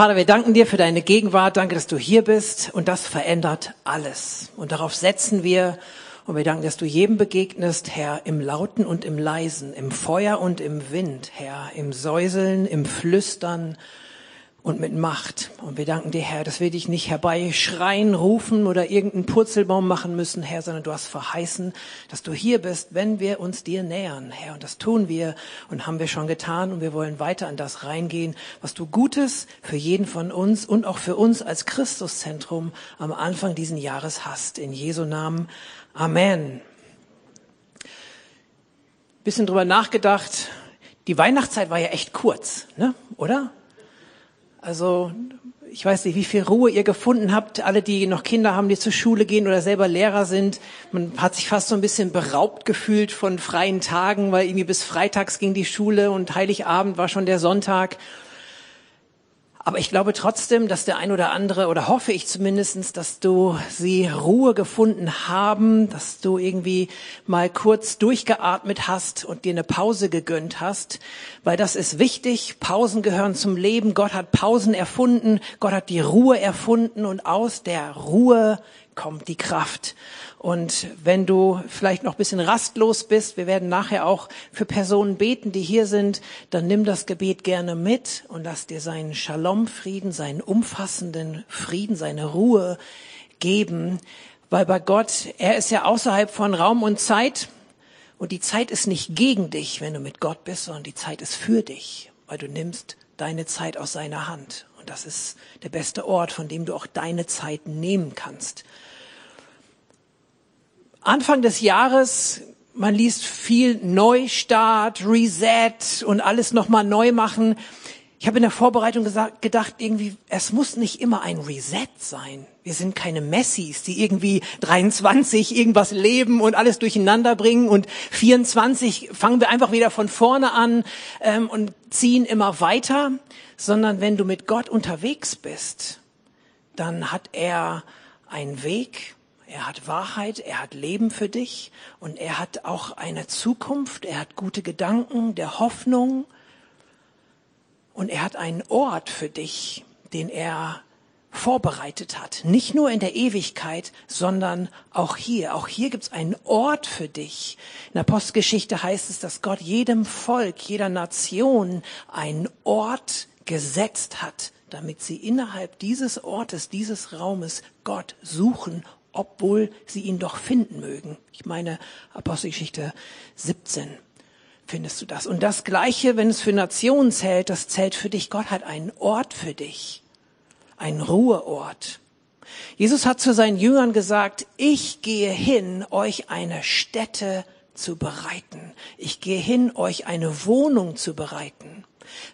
Vater, wir danken dir für deine Gegenwart. Danke, dass du hier bist und das verändert alles. Und darauf setzen wir und wir danken, dass du jedem begegnest, Herr, im Lauten und im Leisen, im Feuer und im Wind, Herr, im Säuseln, im Flüstern und mit Macht. Und wir danken dir, Herr, dass wir dich nicht herbeischreien, rufen oder irgendeinen Purzelbaum machen müssen, Herr, sondern du hast verheißen, dass du hier bist, wenn wir uns dir nähern, Herr. Und das tun wir und haben wir schon getan und wir wollen weiter an das reingehen, was du Gutes für jeden von uns und auch für uns als Christuszentrum am Anfang diesen Jahres hast. In Jesu Namen. Amen. Bisschen drüber nachgedacht. Die Weihnachtszeit war ja echt kurz, ne? oder? Also ich weiß nicht, wie viel Ruhe ihr gefunden habt, alle, die noch Kinder haben, die zur Schule gehen oder selber Lehrer sind. Man hat sich fast so ein bisschen beraubt gefühlt von freien Tagen, weil irgendwie bis freitags ging die Schule und Heiligabend war schon der Sonntag. Aber ich glaube trotzdem, dass der ein oder andere, oder hoffe ich zumindestens, dass du sie Ruhe gefunden haben, dass du irgendwie mal kurz durchgeatmet hast und dir eine Pause gegönnt hast, weil das ist wichtig. Pausen gehören zum Leben. Gott hat Pausen erfunden. Gott hat die Ruhe erfunden und aus der Ruhe kommt die Kraft. Und wenn du vielleicht noch ein bisschen rastlos bist, wir werden nachher auch für Personen beten, die hier sind, dann nimm das Gebet gerne mit und lass dir seinen Shalom-Frieden, seinen umfassenden Frieden, seine Ruhe geben. Weil bei Gott, er ist ja außerhalb von Raum und Zeit. Und die Zeit ist nicht gegen dich, wenn du mit Gott bist, sondern die Zeit ist für dich, weil du nimmst deine Zeit aus seiner Hand. Das ist der beste Ort, von dem du auch deine Zeit nehmen kannst. Anfang des Jahres, man liest viel Neustart, Reset und alles nochmal neu machen. Ich habe in der Vorbereitung gesagt, gedacht, irgendwie, es muss nicht immer ein Reset sein. Wir sind keine Messis, die irgendwie 23 irgendwas leben und alles durcheinander bringen und 24 fangen wir einfach wieder von vorne an ähm, und ziehen immer weiter, sondern wenn du mit Gott unterwegs bist, dann hat er einen Weg, er hat Wahrheit, er hat Leben für dich und er hat auch eine Zukunft, er hat gute Gedanken der Hoffnung und er hat einen Ort für dich, den er vorbereitet hat. Nicht nur in der Ewigkeit, sondern auch hier. Auch hier gibt es einen Ort für dich. In der Postgeschichte heißt es, dass Gott jedem Volk, jeder Nation einen Ort gesetzt hat, damit sie innerhalb dieses Ortes, dieses Raumes Gott suchen obwohl sie ihn doch finden mögen. Ich meine, Apostelgeschichte 17 findest du das. Und das Gleiche, wenn es für Nationen zählt, das zählt für dich. Gott hat einen Ort für dich, einen Ruheort. Jesus hat zu seinen Jüngern gesagt, ich gehe hin, euch eine Stätte zu bereiten. Ich gehe hin, euch eine Wohnung zu bereiten.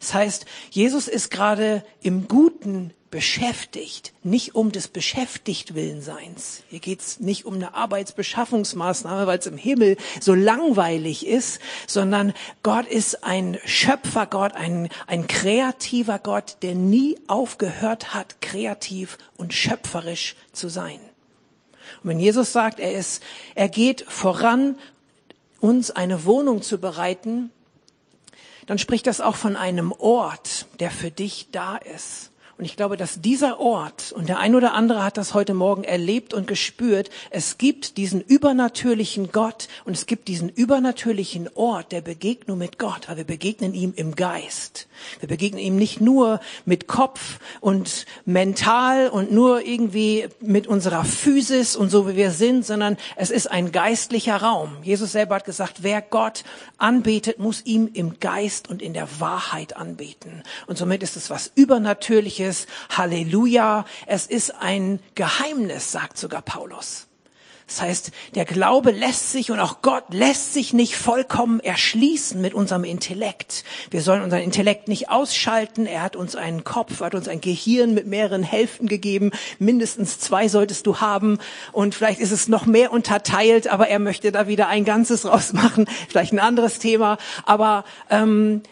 Das heißt, Jesus ist gerade im Guten beschäftigt, nicht um des Beschäftigtwillenseins. Hier geht's nicht um eine Arbeitsbeschaffungsmaßnahme, weil es im Himmel so langweilig ist, sondern Gott ist ein Schöpfergott, ein, ein kreativer Gott, der nie aufgehört hat, kreativ und schöpferisch zu sein. Und wenn Jesus sagt, er ist, er geht voran, uns eine Wohnung zu bereiten, dann spricht das auch von einem Ort, der für dich da ist. Und ich glaube, dass dieser Ort, und der ein oder andere hat das heute Morgen erlebt und gespürt, es gibt diesen übernatürlichen Gott und es gibt diesen übernatürlichen Ort der Begegnung mit Gott, weil wir begegnen ihm im Geist. Wir begegnen ihm nicht nur mit Kopf und mental und nur irgendwie mit unserer Physis und so wie wir sind, sondern es ist ein geistlicher Raum. Jesus selber hat gesagt, wer Gott anbetet, muss ihm im Geist und in der Wahrheit anbeten. Und somit ist es was Übernatürliches, Göttliches. Halleluja. Es ist ein Geheimnis, sagt sogar Paulus. Das heißt, der Glaube lässt sich und auch Gott lässt sich nicht vollkommen erschließen mit unserem Intellekt. Wir sollen unseren Intellekt nicht ausschalten. Er hat uns einen Kopf, hat uns ein Gehirn mit mehreren Hälften gegeben. Mindestens zwei solltest du haben. Und vielleicht ist es noch mehr unterteilt, aber er möchte da wieder ein Ganzes rausmachen. Vielleicht ein anderes Thema. Aber ähm,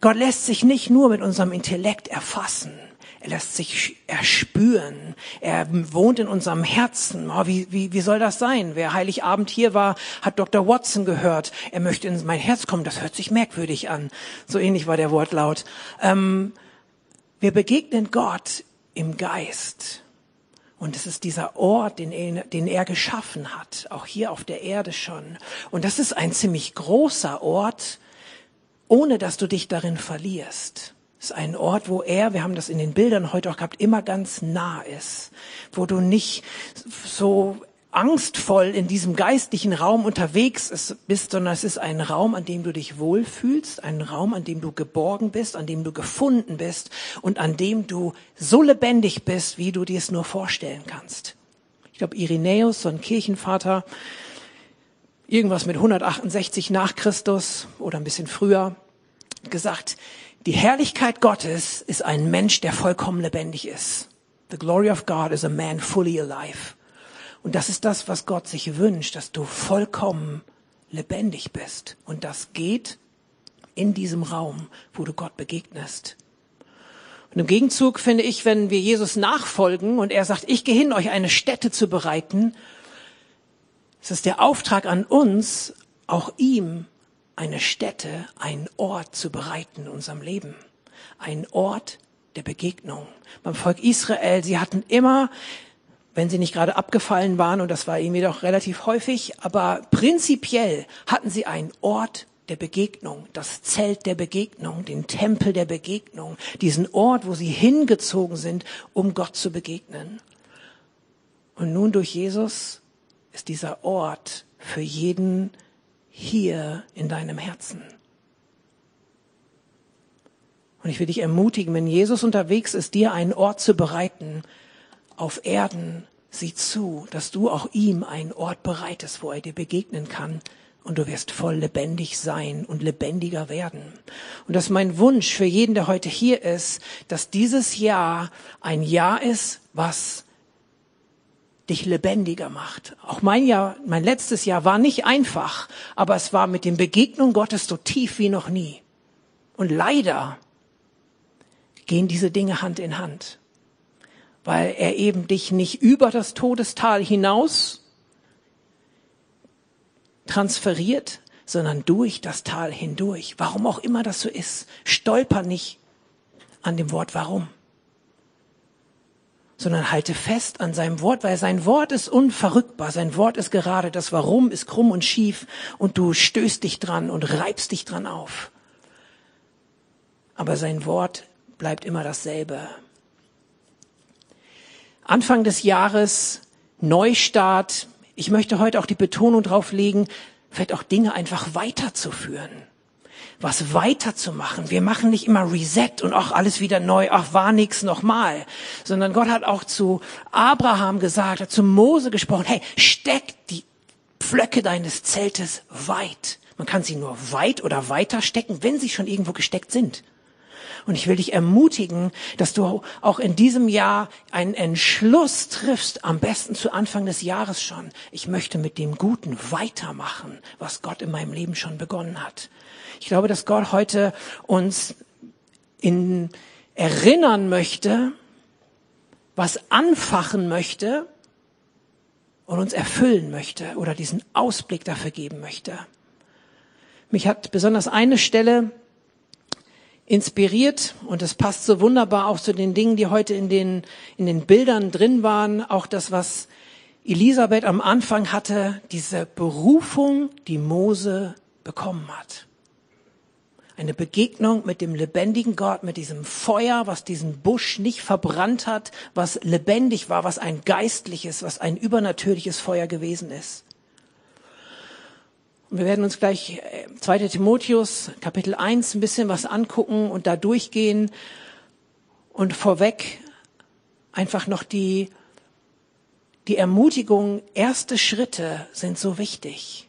Gott lässt sich nicht nur mit unserem Intellekt erfassen. Er lässt sich erspüren. Er wohnt in unserem Herzen. Oh, wie, wie, wie soll das sein? Wer Heiligabend hier war, hat Dr. Watson gehört. Er möchte in mein Herz kommen. Das hört sich merkwürdig an. So ähnlich war der Wortlaut. Ähm, Wir begegnen Gott im Geist. Und es ist dieser Ort, den er, den er geschaffen hat, auch hier auf der Erde schon. Und das ist ein ziemlich großer Ort, ohne dass du dich darin verlierst. Ist ein Ort, wo er, wir haben das in den Bildern heute auch gehabt, immer ganz nah ist, wo du nicht so angstvoll in diesem geistlichen Raum unterwegs bist, sondern es ist ein Raum, an dem du dich wohlfühlst, ein Raum, an dem du geborgen bist, an dem du gefunden bist und an dem du so lebendig bist, wie du dir es nur vorstellen kannst. Ich glaube, Irenäus, so ein Kirchenvater, irgendwas mit 168 nach Christus oder ein bisschen früher, gesagt, die Herrlichkeit Gottes ist ein Mensch, der vollkommen lebendig ist. The glory of God is a man fully alive. Und das ist das, was Gott sich wünscht, dass du vollkommen lebendig bist. Und das geht in diesem Raum, wo du Gott begegnest. Und im Gegenzug finde ich, wenn wir Jesus nachfolgen und er sagt, ich gehe hin, euch eine Stätte zu bereiten, es ist der Auftrag an uns, auch ihm eine Stätte, einen Ort zu bereiten in unserem Leben. Ein Ort der Begegnung. Beim Volk Israel, sie hatten immer wenn sie nicht gerade abgefallen waren, und das war irgendwie doch relativ häufig, aber prinzipiell hatten sie einen Ort der Begegnung, das Zelt der Begegnung, den Tempel der Begegnung, diesen Ort, wo sie hingezogen sind, um Gott zu begegnen. Und nun durch Jesus ist dieser Ort für jeden hier in deinem Herzen. Und ich will dich ermutigen, wenn Jesus unterwegs ist, dir einen Ort zu bereiten, auf Erden, sieh zu, dass du auch ihm einen Ort bereitest, wo er dir begegnen kann und du wirst voll lebendig sein und lebendiger werden. Und das ist mein Wunsch für jeden, der heute hier ist, dass dieses Jahr ein Jahr ist, was dich lebendiger macht. Auch mein Jahr, mein letztes Jahr war nicht einfach, aber es war mit den Begegnungen Gottes so tief wie noch nie. Und leider gehen diese Dinge Hand in Hand weil er eben dich nicht über das Todestal hinaus transferiert, sondern durch das Tal hindurch. Warum auch immer das so ist, stolper nicht an dem Wort warum, sondern halte fest an seinem Wort, weil sein Wort ist unverrückbar, sein Wort ist gerade, das Warum ist krumm und schief und du stößt dich dran und reibst dich dran auf. Aber sein Wort bleibt immer dasselbe. Anfang des Jahres, Neustart. Ich möchte heute auch die Betonung drauf legen, vielleicht auch Dinge einfach weiterzuführen. Was weiterzumachen. Wir machen nicht immer Reset und auch alles wieder neu, ach war nix nochmal. Sondern Gott hat auch zu Abraham gesagt, hat zu Mose gesprochen, hey, steck die Pflöcke deines Zeltes weit. Man kann sie nur weit oder weiter stecken, wenn sie schon irgendwo gesteckt sind. Und ich will dich ermutigen, dass du auch in diesem Jahr einen Entschluss triffst, am besten zu Anfang des Jahres schon. Ich möchte mit dem Guten weitermachen, was Gott in meinem Leben schon begonnen hat. Ich glaube, dass Gott heute uns in erinnern möchte, was anfachen möchte und uns erfüllen möchte oder diesen Ausblick dafür geben möchte. Mich hat besonders eine Stelle inspiriert und es passt so wunderbar auch zu den Dingen, die heute in den, in den Bildern drin waren. Auch das, was Elisabeth am Anfang hatte, diese Berufung, die Mose bekommen hat. Eine Begegnung mit dem lebendigen Gott, mit diesem Feuer, was diesen Busch nicht verbrannt hat, was lebendig war, was ein geistliches, was ein übernatürliches Feuer gewesen ist. Und wir werden uns gleich 2. Äh, Timotheus Kapitel 1 ein bisschen was angucken und da durchgehen und vorweg einfach noch die, die Ermutigung, erste Schritte sind so wichtig.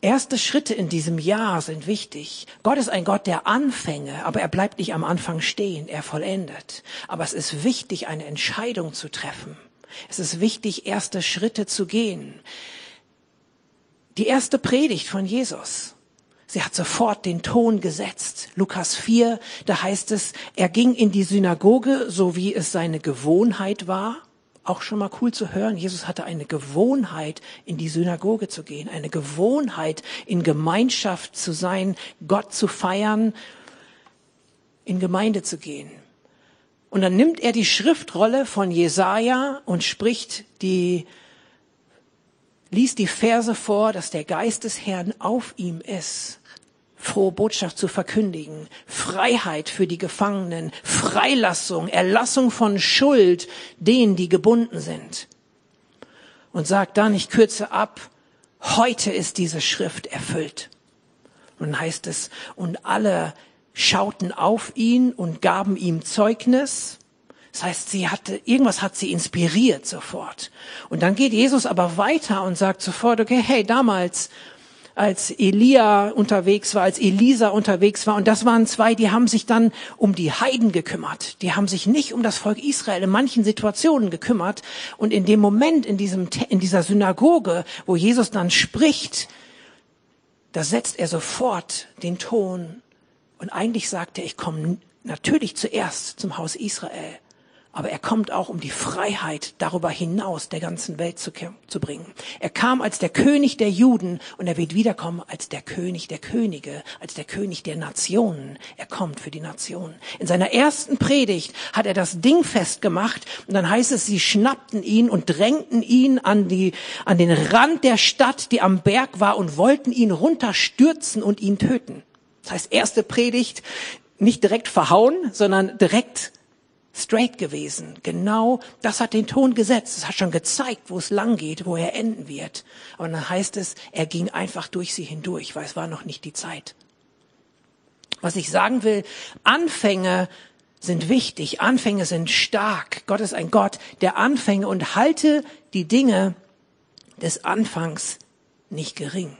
Erste Schritte in diesem Jahr sind wichtig. Gott ist ein Gott der Anfänge, aber er bleibt nicht am Anfang stehen, er vollendet. Aber es ist wichtig, eine Entscheidung zu treffen. Es ist wichtig, erste Schritte zu gehen. Die erste Predigt von Jesus. Sie hat sofort den Ton gesetzt. Lukas 4, da heißt es, er ging in die Synagoge, so wie es seine Gewohnheit war. Auch schon mal cool zu hören. Jesus hatte eine Gewohnheit, in die Synagoge zu gehen, eine Gewohnheit, in Gemeinschaft zu sein, Gott zu feiern. in Gemeinde zu gehen. Und dann nimmt er die Schriftrolle von Jesaja und spricht die, liest die Verse vor, dass der Geist des Herrn auf ihm ist, frohe Botschaft zu verkündigen, Freiheit für die Gefangenen, Freilassung, Erlassung von Schuld denen, die gebunden sind. Und sagt dann, ich kürze ab, heute ist diese Schrift erfüllt. Und dann heißt es, und alle schauten auf ihn und gaben ihm Zeugnis. Das heißt, sie hatte, irgendwas hat sie inspiriert sofort. Und dann geht Jesus aber weiter und sagt sofort, okay, hey, damals, als Elia unterwegs war, als Elisa unterwegs war. Und das waren zwei, die haben sich dann um die Heiden gekümmert. Die haben sich nicht um das Volk Israel in manchen Situationen gekümmert. Und in dem Moment, in diesem, in dieser Synagoge, wo Jesus dann spricht, da setzt er sofort den Ton und eigentlich sagt er, ich komme natürlich zuerst zum Haus Israel, aber er kommt auch, um die Freiheit darüber hinaus der ganzen Welt zu, zu, bringen. Er kam als der König der Juden und er wird wiederkommen als der König der Könige, als der König der Nationen. Er kommt für die Nationen. In seiner ersten Predigt hat er das Ding festgemacht und dann heißt es, sie schnappten ihn und drängten ihn an, die, an den Rand der Stadt, die am Berg war und wollten ihn runterstürzen und ihn töten. Das heißt, erste Predigt nicht direkt verhauen, sondern direkt straight gewesen. Genau das hat den Ton gesetzt. Es hat schon gezeigt, wo es lang geht, wo er enden wird. Und dann heißt es, er ging einfach durch sie hindurch, weil es war noch nicht die Zeit. Was ich sagen will, Anfänge sind wichtig, Anfänge sind stark. Gott ist ein Gott der Anfänge und halte die Dinge des Anfangs nicht gering.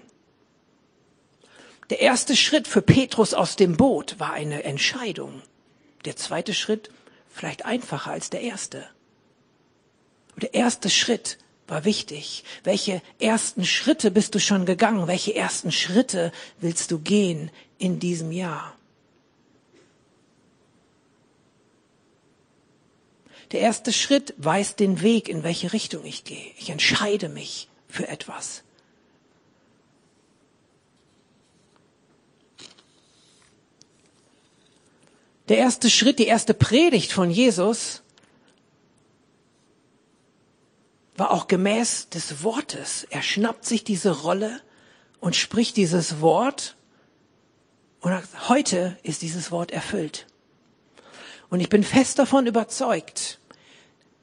Der erste Schritt für Petrus aus dem Boot war eine Entscheidung. Der zweite Schritt vielleicht einfacher als der erste. Und der erste Schritt war wichtig. Welche ersten Schritte bist du schon gegangen? Welche ersten Schritte willst du gehen in diesem Jahr? Der erste Schritt weist den Weg, in welche Richtung ich gehe. Ich entscheide mich für etwas. Der erste Schritt, die erste Predigt von Jesus war auch gemäß des Wortes. Er schnappt sich diese Rolle und spricht dieses Wort und heute ist dieses Wort erfüllt. Und ich bin fest davon überzeugt,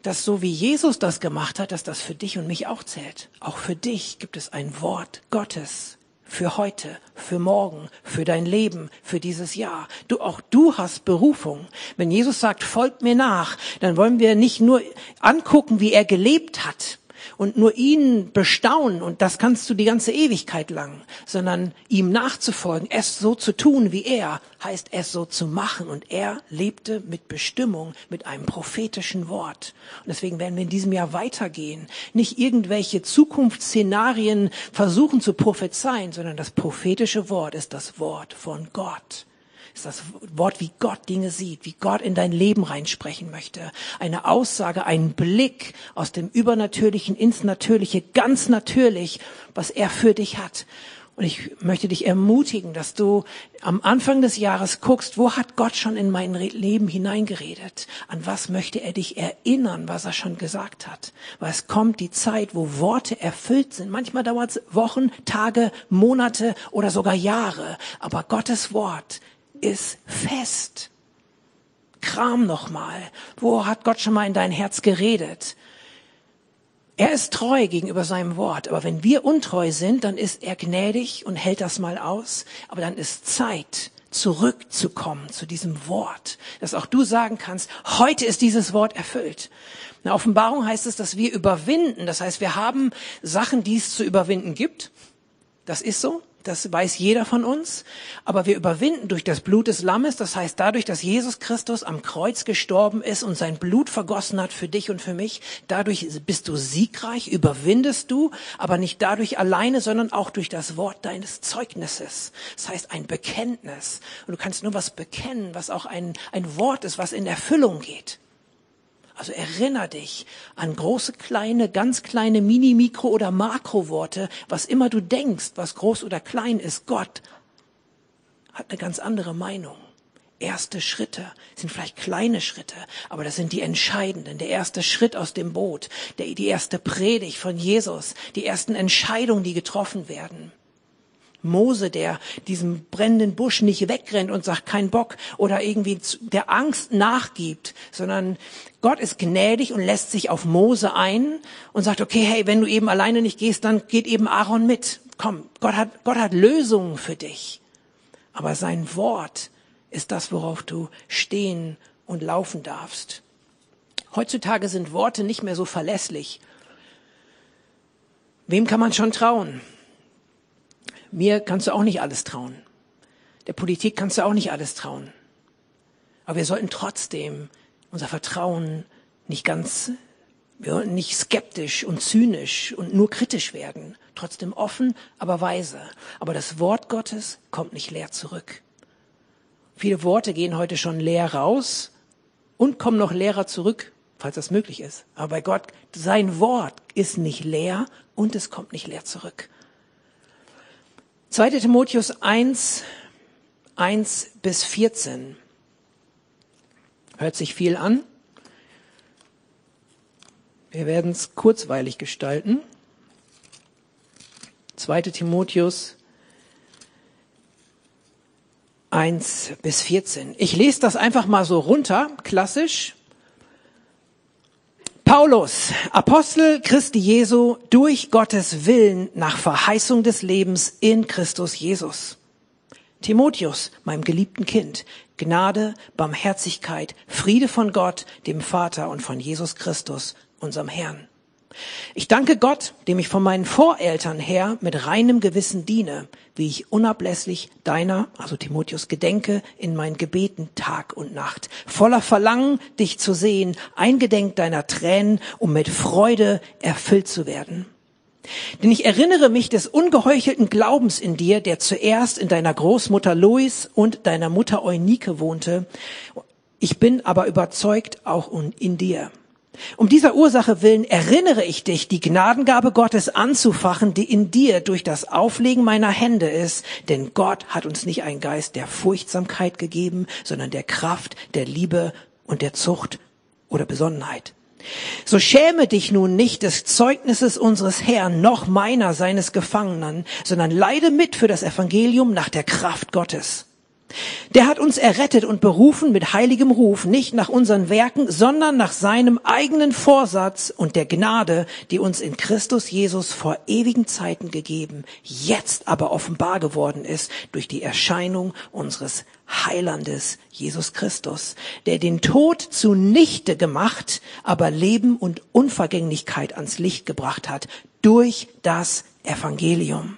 dass so wie Jesus das gemacht hat, dass das für dich und mich auch zählt. Auch für dich gibt es ein Wort Gottes für heute, für morgen, für dein Leben, für dieses Jahr. Du, auch du hast Berufung. Wenn Jesus sagt, folgt mir nach, dann wollen wir nicht nur angucken, wie er gelebt hat, und nur ihn bestaunen, und das kannst du die ganze Ewigkeit lang, sondern ihm nachzufolgen, es so zu tun wie er, heißt es so zu machen. Und er lebte mit Bestimmung, mit einem prophetischen Wort. Und deswegen werden wir in diesem Jahr weitergehen, nicht irgendwelche Zukunftsszenarien versuchen zu prophezeien, sondern das prophetische Wort ist das Wort von Gott ist das Wort, wie Gott Dinge sieht, wie Gott in dein Leben reinsprechen möchte. Eine Aussage, ein Blick aus dem Übernatürlichen ins Natürliche, ganz natürlich, was er für dich hat. Und ich möchte dich ermutigen, dass du am Anfang des Jahres guckst, wo hat Gott schon in mein Leben hineingeredet? An was möchte er dich erinnern, was er schon gesagt hat? Weil es kommt die Zeit, wo Worte erfüllt sind. Manchmal dauert es Wochen, Tage, Monate oder sogar Jahre. Aber Gottes Wort ist fest. Kram noch mal. Wo hat Gott schon mal in dein Herz geredet? Er ist treu gegenüber seinem Wort, aber wenn wir untreu sind, dann ist er gnädig und hält das mal aus, aber dann ist Zeit, zurückzukommen zu diesem Wort, dass auch du sagen kannst, heute ist dieses Wort erfüllt. In der Offenbarung heißt es, dass wir überwinden, das heißt, wir haben Sachen, die es zu überwinden gibt. Das ist so. Das weiß jeder von uns. Aber wir überwinden durch das Blut des Lammes. Das heißt, dadurch, dass Jesus Christus am Kreuz gestorben ist und sein Blut vergossen hat für dich und für mich, dadurch bist du siegreich, überwindest du, aber nicht dadurch alleine, sondern auch durch das Wort deines Zeugnisses. Das heißt, ein Bekenntnis. Und du kannst nur was bekennen, was auch ein, ein Wort ist, was in Erfüllung geht. Also erinner dich an große, kleine, ganz kleine Mini-, Mikro- oder Makroworte, was immer du denkst, was groß oder klein ist. Gott hat eine ganz andere Meinung. erste Schritte, sind vielleicht kleine Schritte, aber das sind die entscheidenden. Der erste Schritt aus dem Boot, der, die erste Predigt von Jesus, die ersten Entscheidungen, die getroffen werden. Mose, der diesem brennenden Busch nicht wegrennt und sagt, kein Bock oder irgendwie der Angst nachgibt, sondern Gott ist gnädig und lässt sich auf Mose ein und sagt, okay, hey, wenn du eben alleine nicht gehst, dann geht eben Aaron mit. Komm, Gott hat, Gott hat Lösungen für dich. Aber sein Wort ist das, worauf du stehen und laufen darfst. Heutzutage sind Worte nicht mehr so verlässlich. Wem kann man schon trauen? Mir kannst du auch nicht alles trauen. Der Politik kannst du auch nicht alles trauen. Aber wir sollten trotzdem unser Vertrauen nicht ganz, wir sollten nicht skeptisch und zynisch und nur kritisch werden. Trotzdem offen, aber weise. Aber das Wort Gottes kommt nicht leer zurück. Viele Worte gehen heute schon leer raus und kommen noch leerer zurück, falls das möglich ist. Aber bei Gott, sein Wort ist nicht leer und es kommt nicht leer zurück. 2. Timotheus 1, 1 bis 14. Hört sich viel an. Wir werden es kurzweilig gestalten. 2. Timotheus 1 bis 14. Ich lese das einfach mal so runter, klassisch. Paulus, Apostel Christi Jesu, durch Gottes Willen nach Verheißung des Lebens in Christus Jesus. Timotheus, meinem geliebten Kind, Gnade, Barmherzigkeit, Friede von Gott, dem Vater und von Jesus Christus, unserem Herrn. Ich danke Gott, dem ich von meinen Voreltern her mit reinem Gewissen diene, wie ich unablässlich deiner, also Timotheus, gedenke in meinen Gebeten Tag und Nacht, voller Verlangen, dich zu sehen, eingedenk deiner Tränen, um mit Freude erfüllt zu werden. Denn ich erinnere mich des ungeheuchelten Glaubens in dir, der zuerst in deiner Großmutter Lois und deiner Mutter Eunike wohnte. Ich bin aber überzeugt auch in dir. Um dieser Ursache willen erinnere ich dich, die Gnadengabe Gottes anzufachen, die in dir durch das Auflegen meiner Hände ist. Denn Gott hat uns nicht einen Geist der Furchtsamkeit gegeben, sondern der Kraft, der Liebe und der Zucht oder Besonnenheit. So schäme dich nun nicht des Zeugnisses unseres Herrn, noch meiner seines Gefangenen, sondern leide mit für das Evangelium nach der Kraft Gottes der hat uns errettet und berufen mit heiligem Ruf, nicht nach unseren Werken, sondern nach seinem eigenen Vorsatz und der Gnade, die uns in Christus Jesus vor ewigen Zeiten gegeben, jetzt aber offenbar geworden ist durch die Erscheinung unseres Heilandes Jesus Christus, der den Tod zunichte gemacht, aber Leben und Unvergänglichkeit ans Licht gebracht hat durch das Evangelium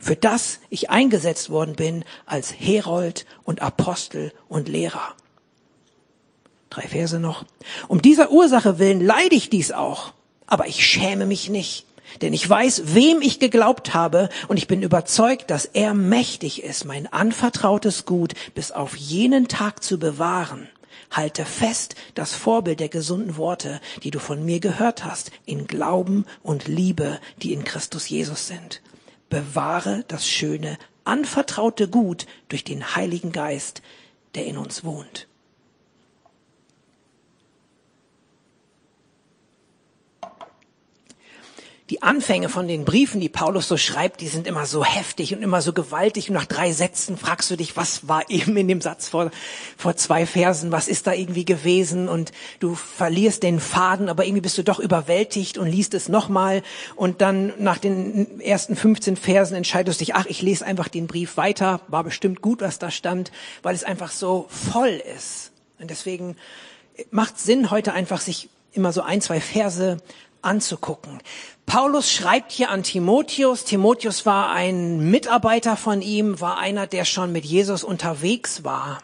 für das ich eingesetzt worden bin als Herold und Apostel und Lehrer. Drei Verse noch. Um dieser Ursache willen leide ich dies auch, aber ich schäme mich nicht, denn ich weiß, wem ich geglaubt habe, und ich bin überzeugt, dass er mächtig ist, mein anvertrautes Gut bis auf jenen Tag zu bewahren. Halte fest das Vorbild der gesunden Worte, die du von mir gehört hast, in Glauben und Liebe, die in Christus Jesus sind bewahre das schöne, anvertraute Gut durch den Heiligen Geist, der in uns wohnt. Die Anfänge von den Briefen, die Paulus so schreibt, die sind immer so heftig und immer so gewaltig. Und nach drei Sätzen fragst du dich, was war eben in dem Satz vor, vor zwei Versen, was ist da irgendwie gewesen? Und du verlierst den Faden, aber irgendwie bist du doch überwältigt und liest es nochmal. Und dann nach den ersten 15 Versen entscheidest du dich, ach, ich lese einfach den Brief weiter. War bestimmt gut, was da stand, weil es einfach so voll ist. Und deswegen macht Sinn, heute einfach sich immer so ein, zwei Verse anzugucken. Paulus schreibt hier an Timotheus. Timotheus war ein Mitarbeiter von ihm, war einer, der schon mit Jesus unterwegs war.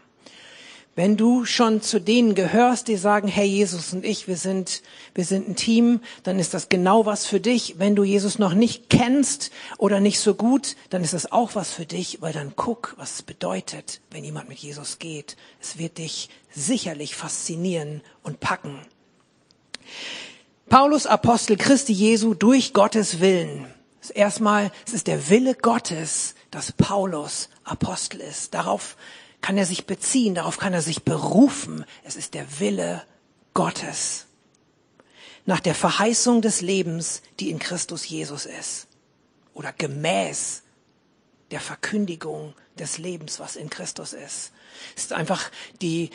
Wenn du schon zu denen gehörst, die sagen, hey, Jesus und ich, wir sind, wir sind ein Team, dann ist das genau was für dich. Wenn du Jesus noch nicht kennst oder nicht so gut, dann ist das auch was für dich, weil dann guck, was es bedeutet, wenn jemand mit Jesus geht. Es wird dich sicherlich faszinieren und packen. Paulus Apostel Christi Jesu durch Gottes Willen. Erstmal, es ist der Wille Gottes, dass Paulus Apostel ist. Darauf kann er sich beziehen, darauf kann er sich berufen. Es ist der Wille Gottes. Nach der Verheißung des Lebens, die in Christus Jesus ist. Oder gemäß der Verkündigung des Lebens, was in Christus ist. Es ist einfach die,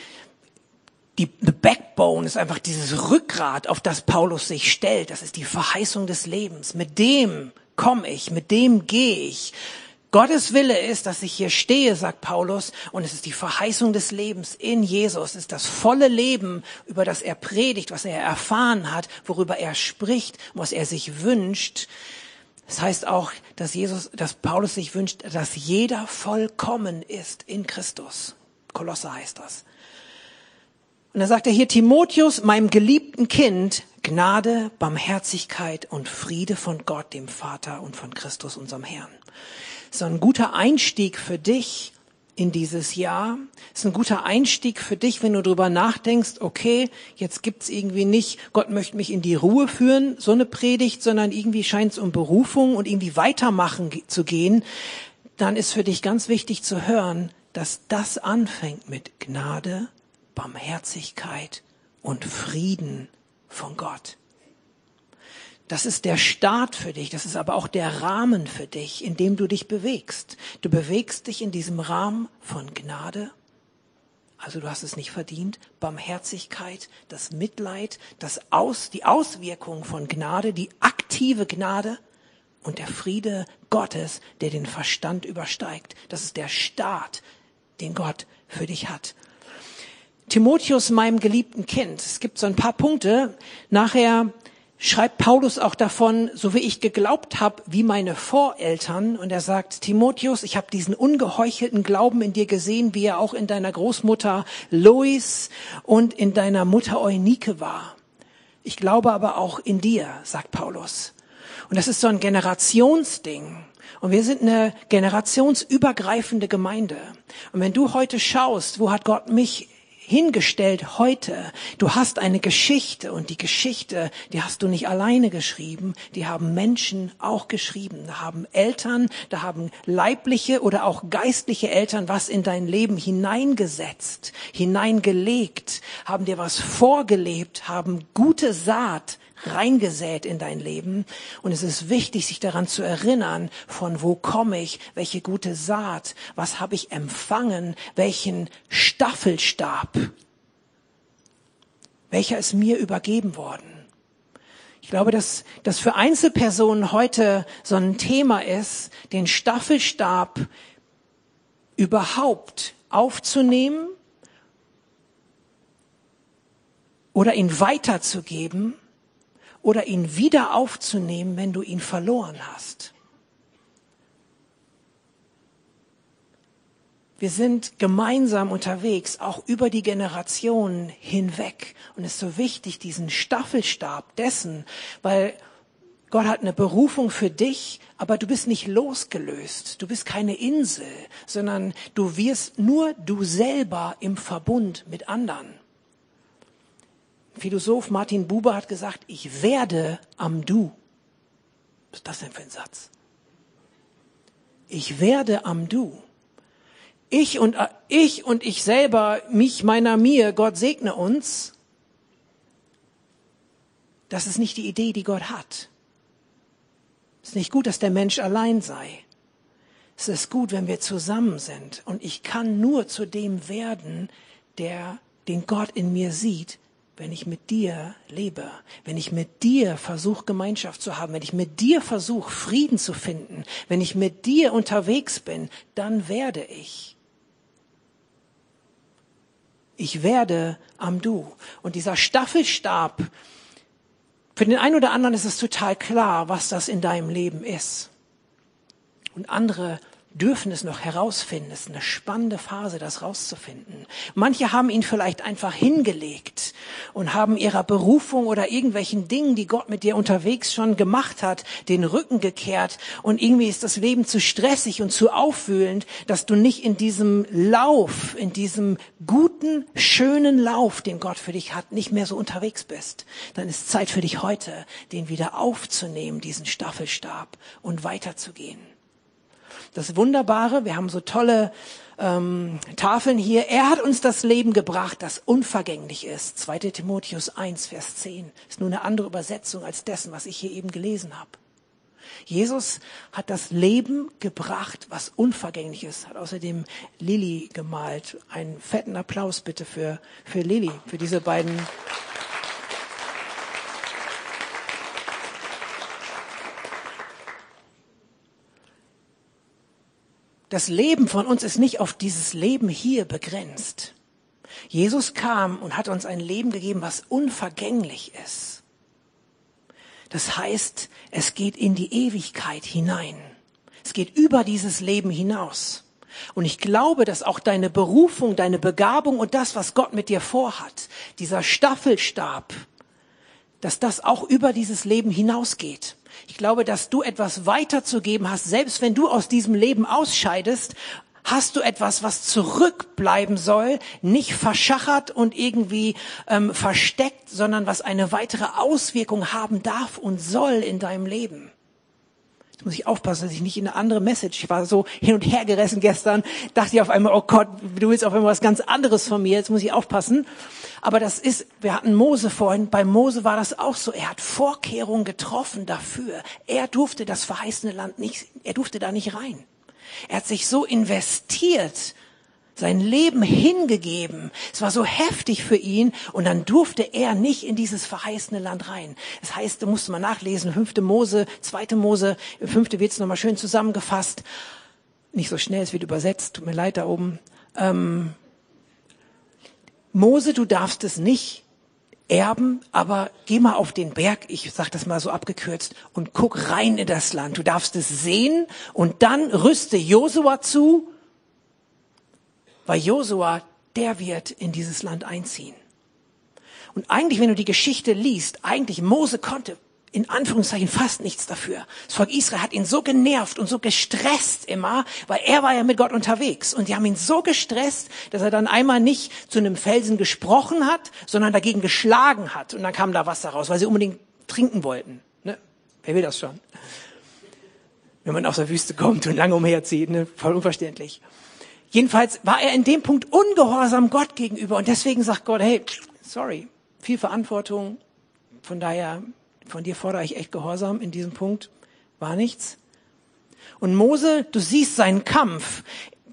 die the Backbone ist einfach dieses Rückgrat, auf das Paulus sich stellt. Das ist die Verheißung des Lebens. Mit dem komme ich, mit dem gehe ich. Gottes Wille ist, dass ich hier stehe, sagt Paulus, und es ist die Verheißung des Lebens in Jesus. Es ist das volle Leben, über das er predigt, was er erfahren hat, worüber er spricht, was er sich wünscht. Das heißt auch, dass Jesus, dass Paulus sich wünscht, dass jeder vollkommen ist in Christus. Kolosse heißt das. Und dann sagt er hier, Timotheus, meinem geliebten Kind, Gnade, Barmherzigkeit und Friede von Gott, dem Vater und von Christus, unserem Herrn so ein guter Einstieg für dich in dieses Jahr. Ist ein guter Einstieg für dich, wenn du darüber nachdenkst, okay, jetzt gibt's irgendwie nicht, Gott möchte mich in die Ruhe führen, so eine Predigt, sondern irgendwie scheint es um Berufung und irgendwie weitermachen zu gehen. Dann ist für dich ganz wichtig zu hören, dass das anfängt mit Gnade, Barmherzigkeit und Frieden von Gott. Das ist der Start für dich, das ist aber auch der Rahmen für dich, in dem du dich bewegst. Du bewegst dich in diesem Rahmen von Gnade, also du hast es nicht verdient, Barmherzigkeit, das Mitleid, das Aus, die Auswirkung von Gnade, die aktive Gnade und der Friede Gottes, der den Verstand übersteigt. Das ist der Start, den Gott für dich hat. Timotheus, meinem geliebten Kind. Es gibt so ein paar Punkte. Nachher schreibt Paulus auch davon, so wie ich geglaubt habe, wie meine Voreltern. Und er sagt, Timotheus, ich habe diesen ungeheuchelten Glauben in dir gesehen, wie er auch in deiner Großmutter Lois und in deiner Mutter Eunike war. Ich glaube aber auch in dir, sagt Paulus. Und das ist so ein Generationsding. Und wir sind eine generationsübergreifende Gemeinde. Und wenn du heute schaust, wo hat Gott mich hingestellt heute. Du hast eine Geschichte und die Geschichte, die hast du nicht alleine geschrieben, die haben Menschen auch geschrieben. Da haben Eltern, da haben leibliche oder auch geistliche Eltern was in dein Leben hineingesetzt, hineingelegt, haben dir was vorgelebt, haben gute Saat reingesät in dein Leben. Und es ist wichtig, sich daran zu erinnern, von wo komme ich, welche gute Saat, was habe ich empfangen, welchen Staffelstab, welcher ist mir übergeben worden. Ich glaube, dass das für Einzelpersonen heute so ein Thema ist, den Staffelstab überhaupt aufzunehmen oder ihn weiterzugeben oder ihn wieder aufzunehmen, wenn du ihn verloren hast. Wir sind gemeinsam unterwegs, auch über die Generationen hinweg. Und es ist so wichtig, diesen Staffelstab dessen, weil Gott hat eine Berufung für dich, aber du bist nicht losgelöst. Du bist keine Insel, sondern du wirst nur du selber im Verbund mit anderen. Philosoph Martin Buber hat gesagt, ich werde am Du. Was ist das denn für ein Satz? Ich werde am Du. Ich und ich und ich selber, mich, meiner, mir, Gott segne uns. Das ist nicht die Idee, die Gott hat. Es ist nicht gut, dass der Mensch allein sei. Es ist gut, wenn wir zusammen sind. Und ich kann nur zu dem werden, der den Gott in mir sieht, wenn ich mit dir lebe, wenn ich mit dir versuche, Gemeinschaft zu haben, wenn ich mit dir versuche, Frieden zu finden, wenn ich mit dir unterwegs bin, dann werde ich. Ich werde am Du. Und dieser Staffelstab, für den einen oder anderen ist es total klar, was das in deinem Leben ist. Und andere dürfen es noch herausfinden. Es ist eine spannende Phase, das rauszufinden. Manche haben ihn vielleicht einfach hingelegt und haben ihrer Berufung oder irgendwelchen Dingen, die Gott mit dir unterwegs schon gemacht hat, den Rücken gekehrt und irgendwie ist das Leben zu stressig und zu aufwühlend, dass du nicht in diesem Lauf, in diesem guten, schönen Lauf, den Gott für dich hat, nicht mehr so unterwegs bist. Dann ist Zeit für dich heute, den wieder aufzunehmen, diesen Staffelstab und weiterzugehen. Das Wunderbare, wir haben so tolle ähm, Tafeln hier. Er hat uns das Leben gebracht, das unvergänglich ist. 2 Timotheus 1, Vers 10. Ist nur eine andere Übersetzung als dessen, was ich hier eben gelesen habe. Jesus hat das Leben gebracht, was unvergänglich ist. Hat außerdem Lilly gemalt. Einen fetten Applaus bitte für, für Lilly, für diese beiden. Das Leben von uns ist nicht auf dieses Leben hier begrenzt. Jesus kam und hat uns ein Leben gegeben, was unvergänglich ist. Das heißt, es geht in die Ewigkeit hinein. Es geht über dieses Leben hinaus. Und ich glaube, dass auch deine Berufung, deine Begabung und das, was Gott mit dir vorhat, dieser Staffelstab, dass das auch über dieses Leben hinausgeht. Ich glaube, dass du etwas weiterzugeben hast, selbst wenn du aus diesem Leben ausscheidest, hast du etwas, was zurückbleiben soll, nicht verschachert und irgendwie ähm, versteckt, sondern was eine weitere Auswirkung haben darf und soll in deinem Leben. Jetzt muss ich aufpassen, dass ich nicht in eine andere Message, ich war so hin und her gerissen gestern, dachte ich auf einmal, oh Gott, du willst auf einmal was ganz anderes von mir, jetzt muss ich aufpassen. Aber das ist, wir hatten Mose vorhin, bei Mose war das auch so, er hat Vorkehrungen getroffen dafür. Er durfte das verheißene Land nicht, er durfte da nicht rein. Er hat sich so investiert, sein Leben hingegeben. Es war so heftig für ihn und dann durfte er nicht in dieses verheißene Land rein. Das heißt, du musst mal nachlesen, fünfte Mose, zweite Mose, fünfte wird es nochmal schön zusammengefasst. Nicht so schnell, es wird übersetzt, tut mir leid da oben. Ähm, Mose, du darfst es nicht erben, aber geh mal auf den Berg, ich sag das mal so abgekürzt, und guck rein in das Land. Du darfst es sehen und dann rüste Josua zu, weil Josua, der wird in dieses Land einziehen. Und eigentlich, wenn du die Geschichte liest, eigentlich Mose konnte in Anführungszeichen fast nichts dafür. Das Volk Israel hat ihn so genervt und so gestresst immer, weil er war ja mit Gott unterwegs. Und die haben ihn so gestresst, dass er dann einmal nicht zu einem Felsen gesprochen hat, sondern dagegen geschlagen hat. Und dann kam da Wasser raus, weil sie unbedingt trinken wollten. Ne? Wer will das schon? Wenn man aus der Wüste kommt und lange umherzieht, ne? voll unverständlich. Jedenfalls war er in dem Punkt ungehorsam Gott gegenüber. Und deswegen sagt Gott, hey, sorry, viel Verantwortung. Von daher von dir fordere ich echt Gehorsam in diesem Punkt. War nichts. Und Mose, du siehst seinen Kampf.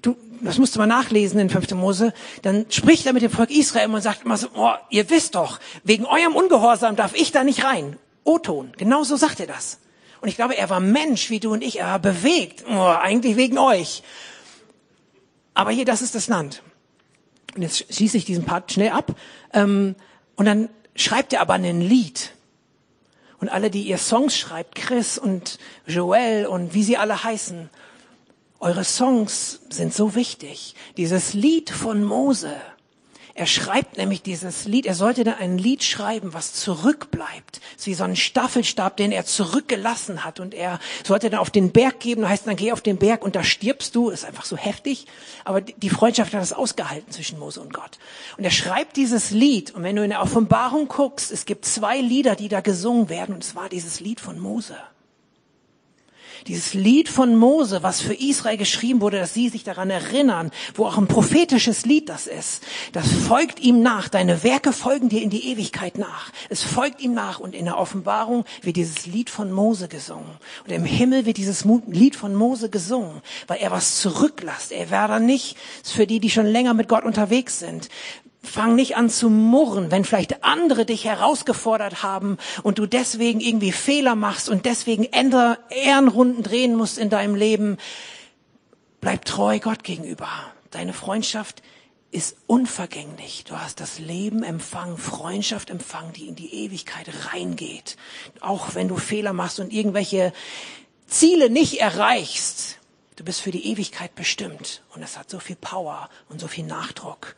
Du, das musst du mal nachlesen in 5. Mose. Dann spricht er mit dem Volk Israel und sagt immer so, oh, ihr wisst doch, wegen eurem Ungehorsam darf ich da nicht rein. O-Ton. Genau so sagt er das. Und ich glaube, er war Mensch wie du und ich. Er war bewegt. Oh, eigentlich wegen euch. Aber hier, das ist das Land. Und jetzt schieße ich diesen Part schnell ab. Ähm, und dann schreibt er aber ein Lied. Und alle, die ihr Songs schreibt, Chris und Joel und wie sie alle heißen, eure Songs sind so wichtig. Dieses Lied von Mose, er schreibt nämlich dieses Lied, er sollte dann ein Lied schreiben, was zurückbleibt. Es ist wie so ein Staffelstab, den er zurückgelassen hat. Und er sollte dann auf den Berg geben, heißt dann geh auf den Berg und da stirbst du. Ist einfach so heftig. Aber die Freundschaft hat das ausgehalten zwischen Mose und Gott. Und er schreibt dieses Lied. Und wenn du in der Offenbarung guckst, es gibt zwei Lieder, die da gesungen werden. Und es war dieses Lied von Mose. Dieses Lied von Mose, was für Israel geschrieben wurde, dass sie sich daran erinnern, wo auch ein prophetisches Lied das ist, das folgt ihm nach. Deine Werke folgen dir in die Ewigkeit nach. Es folgt ihm nach und in der Offenbarung wird dieses Lied von Mose gesungen. Und im Himmel wird dieses Lied von Mose gesungen, weil er was zurücklässt. Er wäre dann nicht, für die, die schon länger mit Gott unterwegs sind, Fang nicht an zu murren, wenn vielleicht andere dich herausgefordert haben und du deswegen irgendwie Fehler machst und deswegen Ehrenrunden drehen musst in deinem Leben. Bleib treu Gott gegenüber. Deine Freundschaft ist unvergänglich. Du hast das Leben empfangen, Freundschaft empfangen, die in die Ewigkeit reingeht. Auch wenn du Fehler machst und irgendwelche Ziele nicht erreichst, du bist für die Ewigkeit bestimmt. Und es hat so viel Power und so viel Nachdruck.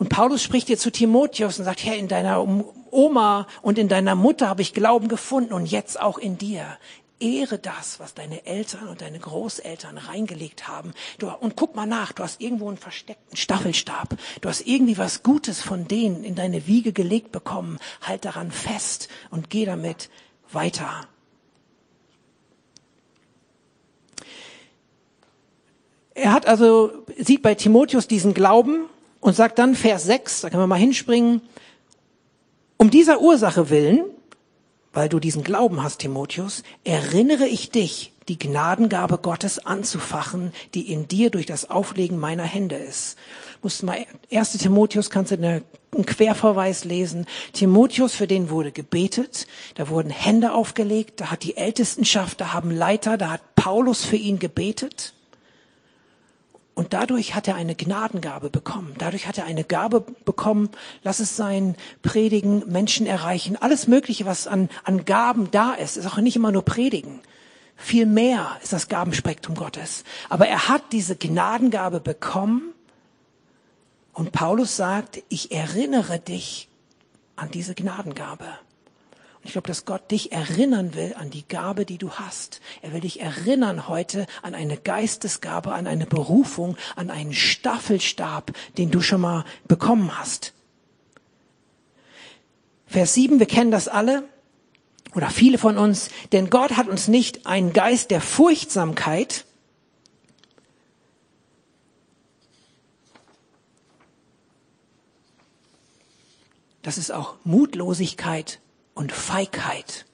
Und Paulus spricht hier zu Timotheus und sagt, Herr, in deiner Oma und in deiner Mutter habe ich Glauben gefunden und jetzt auch in dir. Ehre das, was deine Eltern und deine Großeltern reingelegt haben. Du, und guck mal nach, du hast irgendwo einen versteckten Staffelstab. Du hast irgendwie was Gutes von denen in deine Wiege gelegt bekommen. Halt daran fest und geh damit weiter. Er hat also, sieht bei Timotheus diesen Glauben und sagt dann Vers 6, da können wir mal hinspringen, um dieser Ursache willen, weil du diesen Glauben hast, Timotheus, erinnere ich dich, die Gnadengabe Gottes anzufachen, die in dir durch das Auflegen meiner Hände ist. Musst mal 1. Timotheus kannst du eine, einen Querverweis lesen. Timotheus, für den wurde gebetet, da wurden Hände aufgelegt, da hat die Ältestenschaft, da haben Leiter, da hat Paulus für ihn gebetet. Und dadurch hat er eine Gnadengabe bekommen. Dadurch hat er eine Gabe bekommen, lass es sein, predigen, Menschen erreichen, alles Mögliche, was an, an Gaben da ist, ist auch nicht immer nur predigen. Viel mehr ist das Gabenspektrum Gottes. Aber er hat diese Gnadengabe bekommen. Und Paulus sagt, ich erinnere dich an diese Gnadengabe. Ich glaube, dass Gott dich erinnern will an die Gabe, die du hast. Er will dich erinnern heute an eine Geistesgabe, an eine Berufung, an einen Staffelstab, den du schon mal bekommen hast. Vers 7, wir kennen das alle, oder viele von uns, denn Gott hat uns nicht einen Geist der Furchtsamkeit, das ist auch Mutlosigkeit und Feigheit.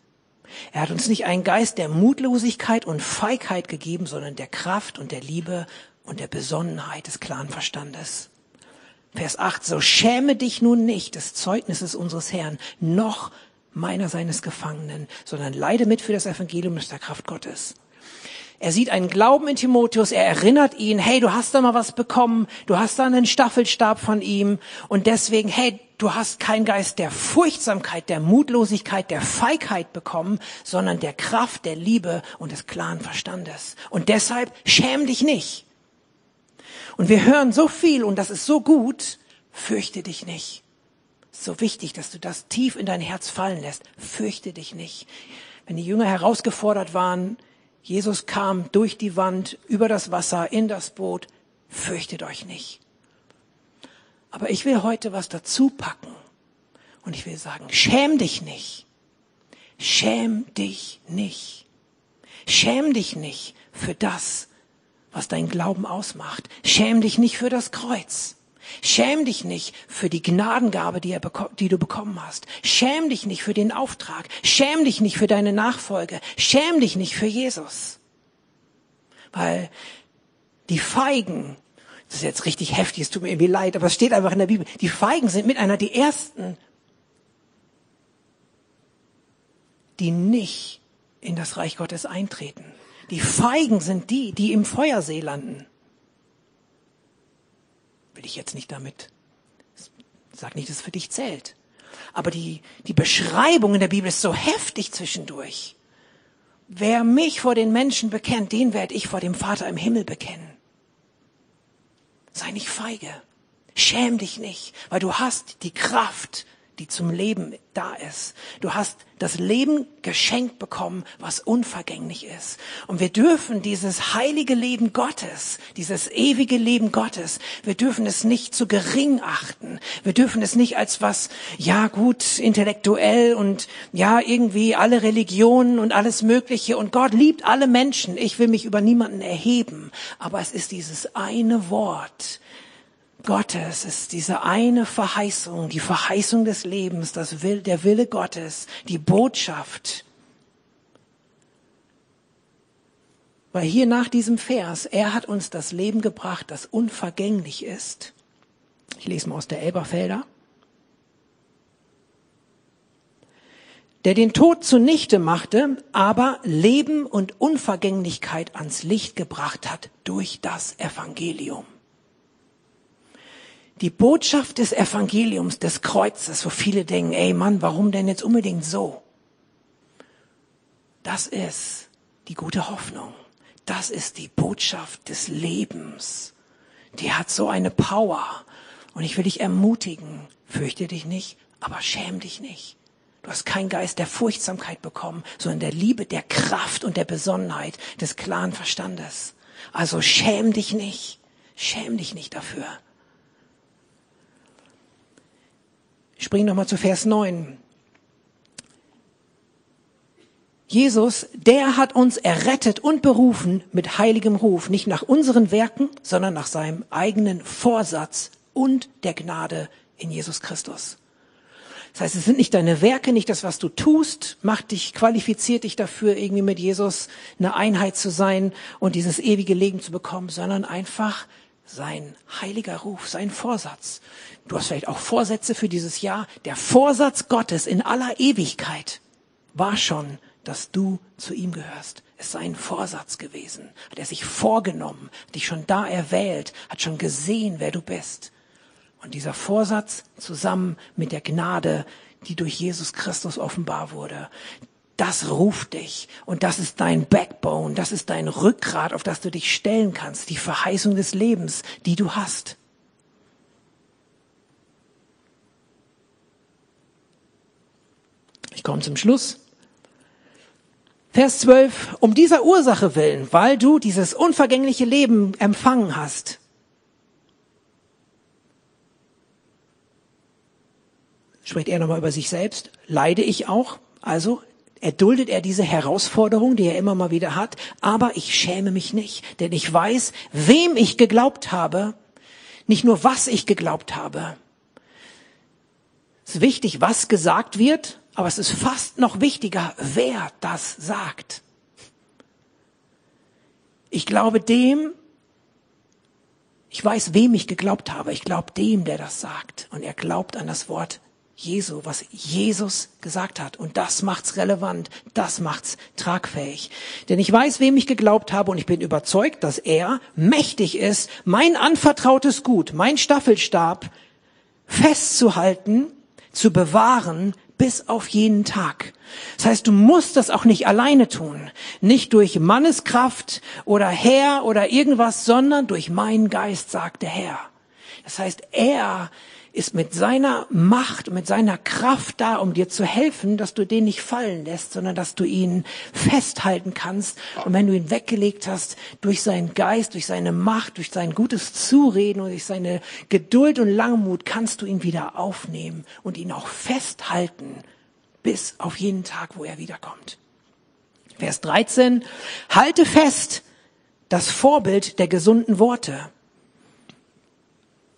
Er hat uns nicht einen Geist der Mutlosigkeit und Feigheit gegeben, sondern der Kraft und der Liebe und der Besonnenheit des klaren Verstandes. Vers 8, so schäme dich nun nicht des Zeugnisses unseres Herrn, noch meiner seines Gefangenen, sondern leide mit für das Evangelium der Kraft Gottes. Er sieht einen Glauben in Timotheus, er erinnert ihn, hey, du hast da mal was bekommen, du hast da einen Staffelstab von ihm und deswegen, hey, du hast keinen Geist der Furchtsamkeit, der Mutlosigkeit, der Feigheit bekommen, sondern der Kraft, der Liebe und des klaren Verstandes. Und deshalb schäm dich nicht. Und wir hören so viel und das ist so gut, fürchte dich nicht. So wichtig, dass du das tief in dein Herz fallen lässt. Fürchte dich nicht. Wenn die Jünger herausgefordert waren, Jesus kam durch die Wand, über das Wasser, in das Boot. Fürchtet euch nicht. Aber ich will heute was dazu packen. Und ich will sagen, schäm dich nicht. Schäm dich nicht. Schäm dich nicht für das, was dein Glauben ausmacht. Schäm dich nicht für das Kreuz. Schäm dich nicht für die Gnadengabe, die, die, du bekommen hast. Schäm dich nicht für den Auftrag. Schäm dich nicht für deine Nachfolge. Schäm dich nicht für Jesus. Weil die Feigen, das ist jetzt richtig heftig, es tut mir irgendwie leid, aber es steht einfach in der Bibel, die Feigen sind mit einer die ersten, die nicht in das Reich Gottes eintreten. Die Feigen sind die, die im Feuersee landen will ich jetzt nicht damit, sag nicht, dass es für dich zählt. Aber die, die Beschreibung in der Bibel ist so heftig zwischendurch. Wer mich vor den Menschen bekennt, den werde ich vor dem Vater im Himmel bekennen. Sei nicht feige. Schäm dich nicht, weil du hast die Kraft, die zum Leben da ist. Du hast das Leben geschenkt bekommen, was unvergänglich ist. Und wir dürfen dieses heilige Leben Gottes, dieses ewige Leben Gottes, wir dürfen es nicht zu gering achten. Wir dürfen es nicht als was, ja gut, intellektuell und ja irgendwie alle Religionen und alles Mögliche. Und Gott liebt alle Menschen. Ich will mich über niemanden erheben. Aber es ist dieses eine Wort, Gottes ist diese eine Verheißung, die Verheißung des Lebens, das Will, der Wille Gottes, die Botschaft. Weil hier nach diesem Vers, er hat uns das Leben gebracht, das unvergänglich ist. Ich lese mal aus der Elberfelder. der den Tod zunichte machte, aber Leben und Unvergänglichkeit ans Licht gebracht hat durch das Evangelium die Botschaft des Evangeliums, des Kreuzes, wo viele denken, ey Mann, warum denn jetzt unbedingt so? Das ist die gute Hoffnung. Das ist die Botschaft des Lebens. Die hat so eine Power. Und ich will dich ermutigen, fürchte dich nicht, aber schäm dich nicht. Du hast keinen Geist der Furchtsamkeit bekommen, sondern der Liebe, der Kraft und der Besonnenheit des klaren Verstandes. Also schäm dich nicht. Schäm dich nicht dafür. Ich springe nochmal zu Vers 9. Jesus, der hat uns errettet und berufen mit heiligem Ruf, nicht nach unseren Werken, sondern nach seinem eigenen Vorsatz und der Gnade in Jesus Christus. Das heißt, es sind nicht deine Werke, nicht das, was du tust, macht dich, qualifiziert dich dafür, irgendwie mit Jesus eine Einheit zu sein und dieses ewige Leben zu bekommen, sondern einfach sein heiliger Ruf, sein Vorsatz. Du hast vielleicht auch Vorsätze für dieses Jahr. Der Vorsatz Gottes in aller Ewigkeit war schon, dass du zu ihm gehörst. Es sei ein Vorsatz gewesen. Hat er sich vorgenommen, dich schon da erwählt, hat schon gesehen, wer du bist. Und dieser Vorsatz zusammen mit der Gnade, die durch Jesus Christus offenbar wurde, das ruft dich und das ist dein Backbone, das ist dein Rückgrat, auf das du dich stellen kannst, die Verheißung des Lebens, die du hast. Ich komme zum Schluss. Vers 12, um dieser Ursache willen, weil du dieses unvergängliche Leben empfangen hast, spricht er nochmal über sich selbst, leide ich auch, also erduldet er diese Herausforderung, die er immer mal wieder hat, aber ich schäme mich nicht, denn ich weiß, wem ich geglaubt habe, nicht nur was ich geglaubt habe. Es ist wichtig, was gesagt wird, aber es ist fast noch wichtiger, wer das sagt. Ich glaube dem, ich weiß, wem ich geglaubt habe. Ich glaube dem, der das sagt. Und er glaubt an das Wort Jesu, was Jesus gesagt hat. Und das macht's relevant, das macht's tragfähig. Denn ich weiß, wem ich geglaubt habe und ich bin überzeugt, dass er mächtig ist, mein anvertrautes Gut, mein Staffelstab festzuhalten, zu bewahren bis auf jeden Tag. Das heißt, du musst das auch nicht alleine tun. Nicht durch Manneskraft oder Herr oder irgendwas, sondern durch meinen Geist, sagt der Herr. Das heißt, er ist mit seiner Macht, mit seiner Kraft da, um dir zu helfen, dass du den nicht fallen lässt, sondern dass du ihn festhalten kannst. Und wenn du ihn weggelegt hast, durch seinen Geist, durch seine Macht, durch sein gutes Zureden und durch seine Geduld und Langmut, kannst du ihn wieder aufnehmen und ihn auch festhalten bis auf jeden Tag, wo er wiederkommt. Vers 13. Halte fest das Vorbild der gesunden Worte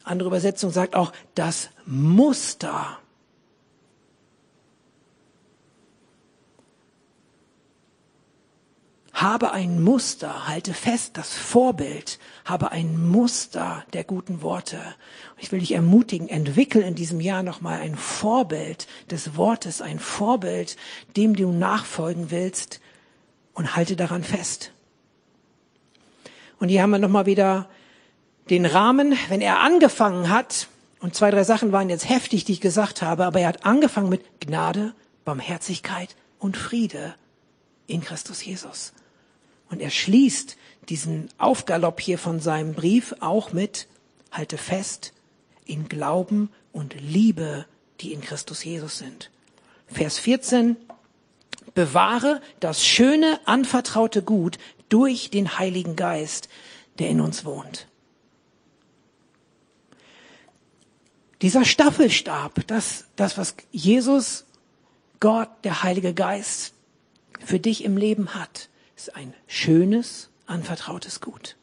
andere Übersetzung sagt auch das Muster. Habe ein Muster, halte fest, das Vorbild, habe ein Muster der guten Worte. ich will dich ermutigen, entwickel in diesem Jahr nochmal ein Vorbild des Wortes, ein Vorbild, dem du nachfolgen willst und halte daran fest. Und hier haben wir nochmal wieder den Rahmen, wenn er angefangen hat, und zwei, drei Sachen waren jetzt heftig, die ich gesagt habe, aber er hat angefangen mit Gnade, Barmherzigkeit und Friede in Christus Jesus. Und er schließt diesen Aufgalopp hier von seinem Brief auch mit, halte fest in Glauben und Liebe, die in Christus Jesus sind. Vers 14, bewahre das schöne, anvertraute Gut durch den Heiligen Geist, der in uns wohnt. Dieser Staffelstab, das, das, was Jesus, Gott, der Heilige Geist für dich im Leben hat, ist ein schönes, anvertrautes Gut.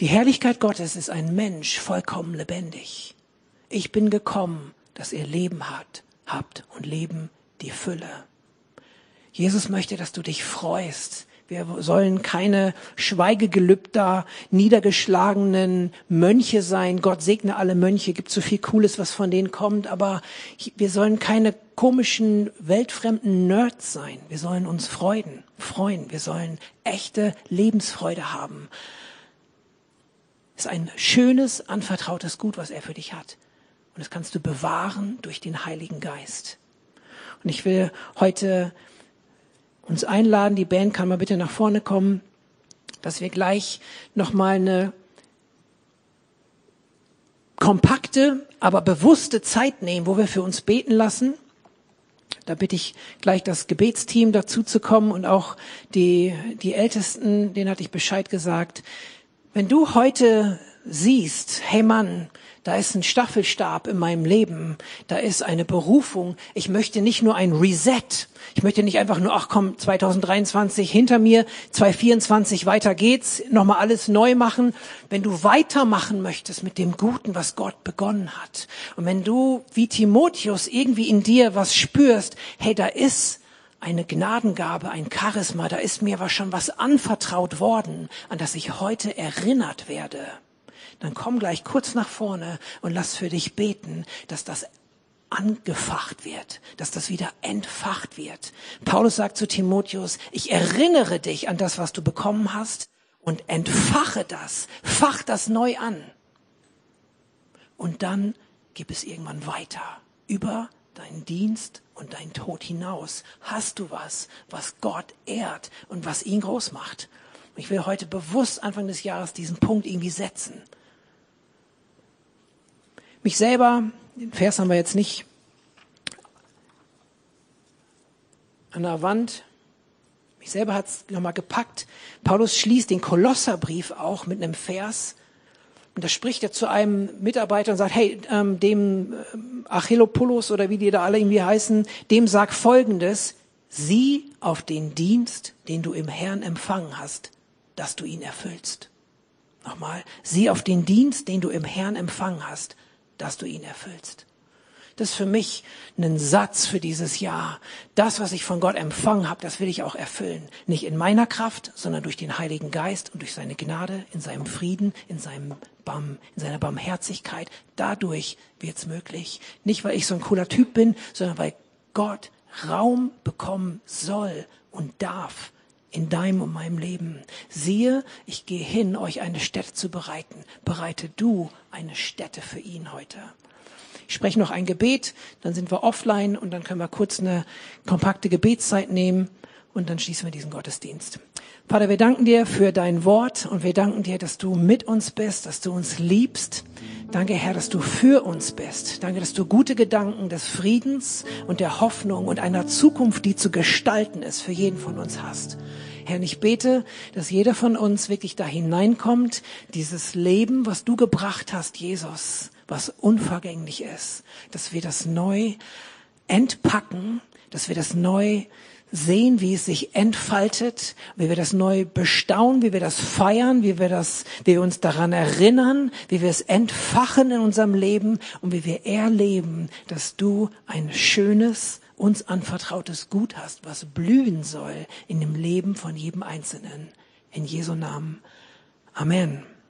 Die Herrlichkeit Gottes ist ein Mensch vollkommen lebendig. Ich bin gekommen, dass ihr Leben hat, habt und Leben die Fülle. Jesus möchte, dass du dich freust, wir sollen keine Schweigegelübder, niedergeschlagenen Mönche sein. Gott segne alle Mönche, gibt so viel Cooles, was von denen kommt, aber wir sollen keine komischen, weltfremden Nerds sein. Wir sollen uns freuen, freuen. Wir sollen echte Lebensfreude haben. Es ist ein schönes, anvertrautes Gut, was er für dich hat. Und das kannst du bewahren durch den Heiligen Geist. Und ich will heute uns einladen, die Band kann mal bitte nach vorne kommen, dass wir gleich nochmal eine kompakte, aber bewusste Zeit nehmen, wo wir für uns beten lassen. Da bitte ich gleich das Gebetsteam dazu zu kommen und auch die, die Ältesten, denen hatte ich Bescheid gesagt. Wenn du heute siehst, hey Mann, Da ist ein Staffelstab in meinem Leben. Da ist eine Berufung. Ich möchte nicht nur ein Reset. Ich möchte nicht einfach nur, ach komm, 2023 hinter mir, 2024 weiter geht's, nochmal alles neu machen. Wenn du weitermachen möchtest mit dem Guten, was Gott begonnen hat. Und wenn du wie Timotheus irgendwie in dir was spürst, hey, da ist eine Gnadengabe, ein Charisma, da ist mir was schon was anvertraut worden, an das ich heute erinnert werde. Dann komm gleich kurz nach vorne und lass für dich beten, dass das angefacht wird, dass das wieder entfacht wird. Paulus sagt zu Timotheus, ich erinnere dich an das, was du bekommen hast und entfache das, fach das neu an. Und dann gib es irgendwann weiter über deinen Dienst und deinen Tod hinaus. Hast du was, was Gott ehrt und was ihn groß macht? Ich will heute bewusst Anfang des Jahres diesen Punkt irgendwie setzen. Mich selber, den Vers haben wir jetzt nicht an der Wand. Mich selber hat es nochmal gepackt. Paulus schließt den Kolosserbrief auch mit einem Vers. Und da spricht er zu einem Mitarbeiter und sagt, hey, ähm, dem äh, Achillopoulos oder wie die da alle irgendwie heißen, dem sag Folgendes, sieh auf den Dienst, den du im Herrn empfangen hast, dass du ihn erfüllst. Nochmal, sieh auf den Dienst, den du im Herrn empfangen hast, dass du ihn erfüllst. Das ist für mich ein Satz für dieses Jahr. Das, was ich von Gott empfangen habe, das will ich auch erfüllen. Nicht in meiner Kraft, sondern durch den Heiligen Geist und durch seine Gnade, in seinem Frieden, in seinem Bam, in seiner Barmherzigkeit. Dadurch wird's möglich. Nicht, weil ich so ein cooler Typ bin, sondern weil Gott Raum bekommen soll und darf in deinem und meinem Leben. Siehe, ich gehe hin, euch eine Stätte zu bereiten. Bereite du eine Stätte für ihn heute. Ich spreche noch ein Gebet, dann sind wir offline und dann können wir kurz eine kompakte Gebetszeit nehmen und dann schließen wir diesen Gottesdienst. Vater, wir danken dir für dein Wort und wir danken dir, dass du mit uns bist, dass du uns liebst. Danke, Herr, dass du für uns bist. Danke, dass du gute Gedanken des Friedens und der Hoffnung und einer Zukunft, die zu gestalten ist, für jeden von uns hast. Herr, ich bete, dass jeder von uns wirklich da hineinkommt, dieses Leben, was du gebracht hast, Jesus, was unvergänglich ist, dass wir das neu entpacken, dass wir das neu sehen, wie es sich entfaltet, wie wir das neu bestaunen, wie wir das feiern, wie wir das, wie wir uns daran erinnern, wie wir es entfachen in unserem Leben und wie wir erleben, dass du ein schönes, uns anvertrautes Gut hast, was blühen soll in dem Leben von jedem Einzelnen. In Jesu Namen. Amen.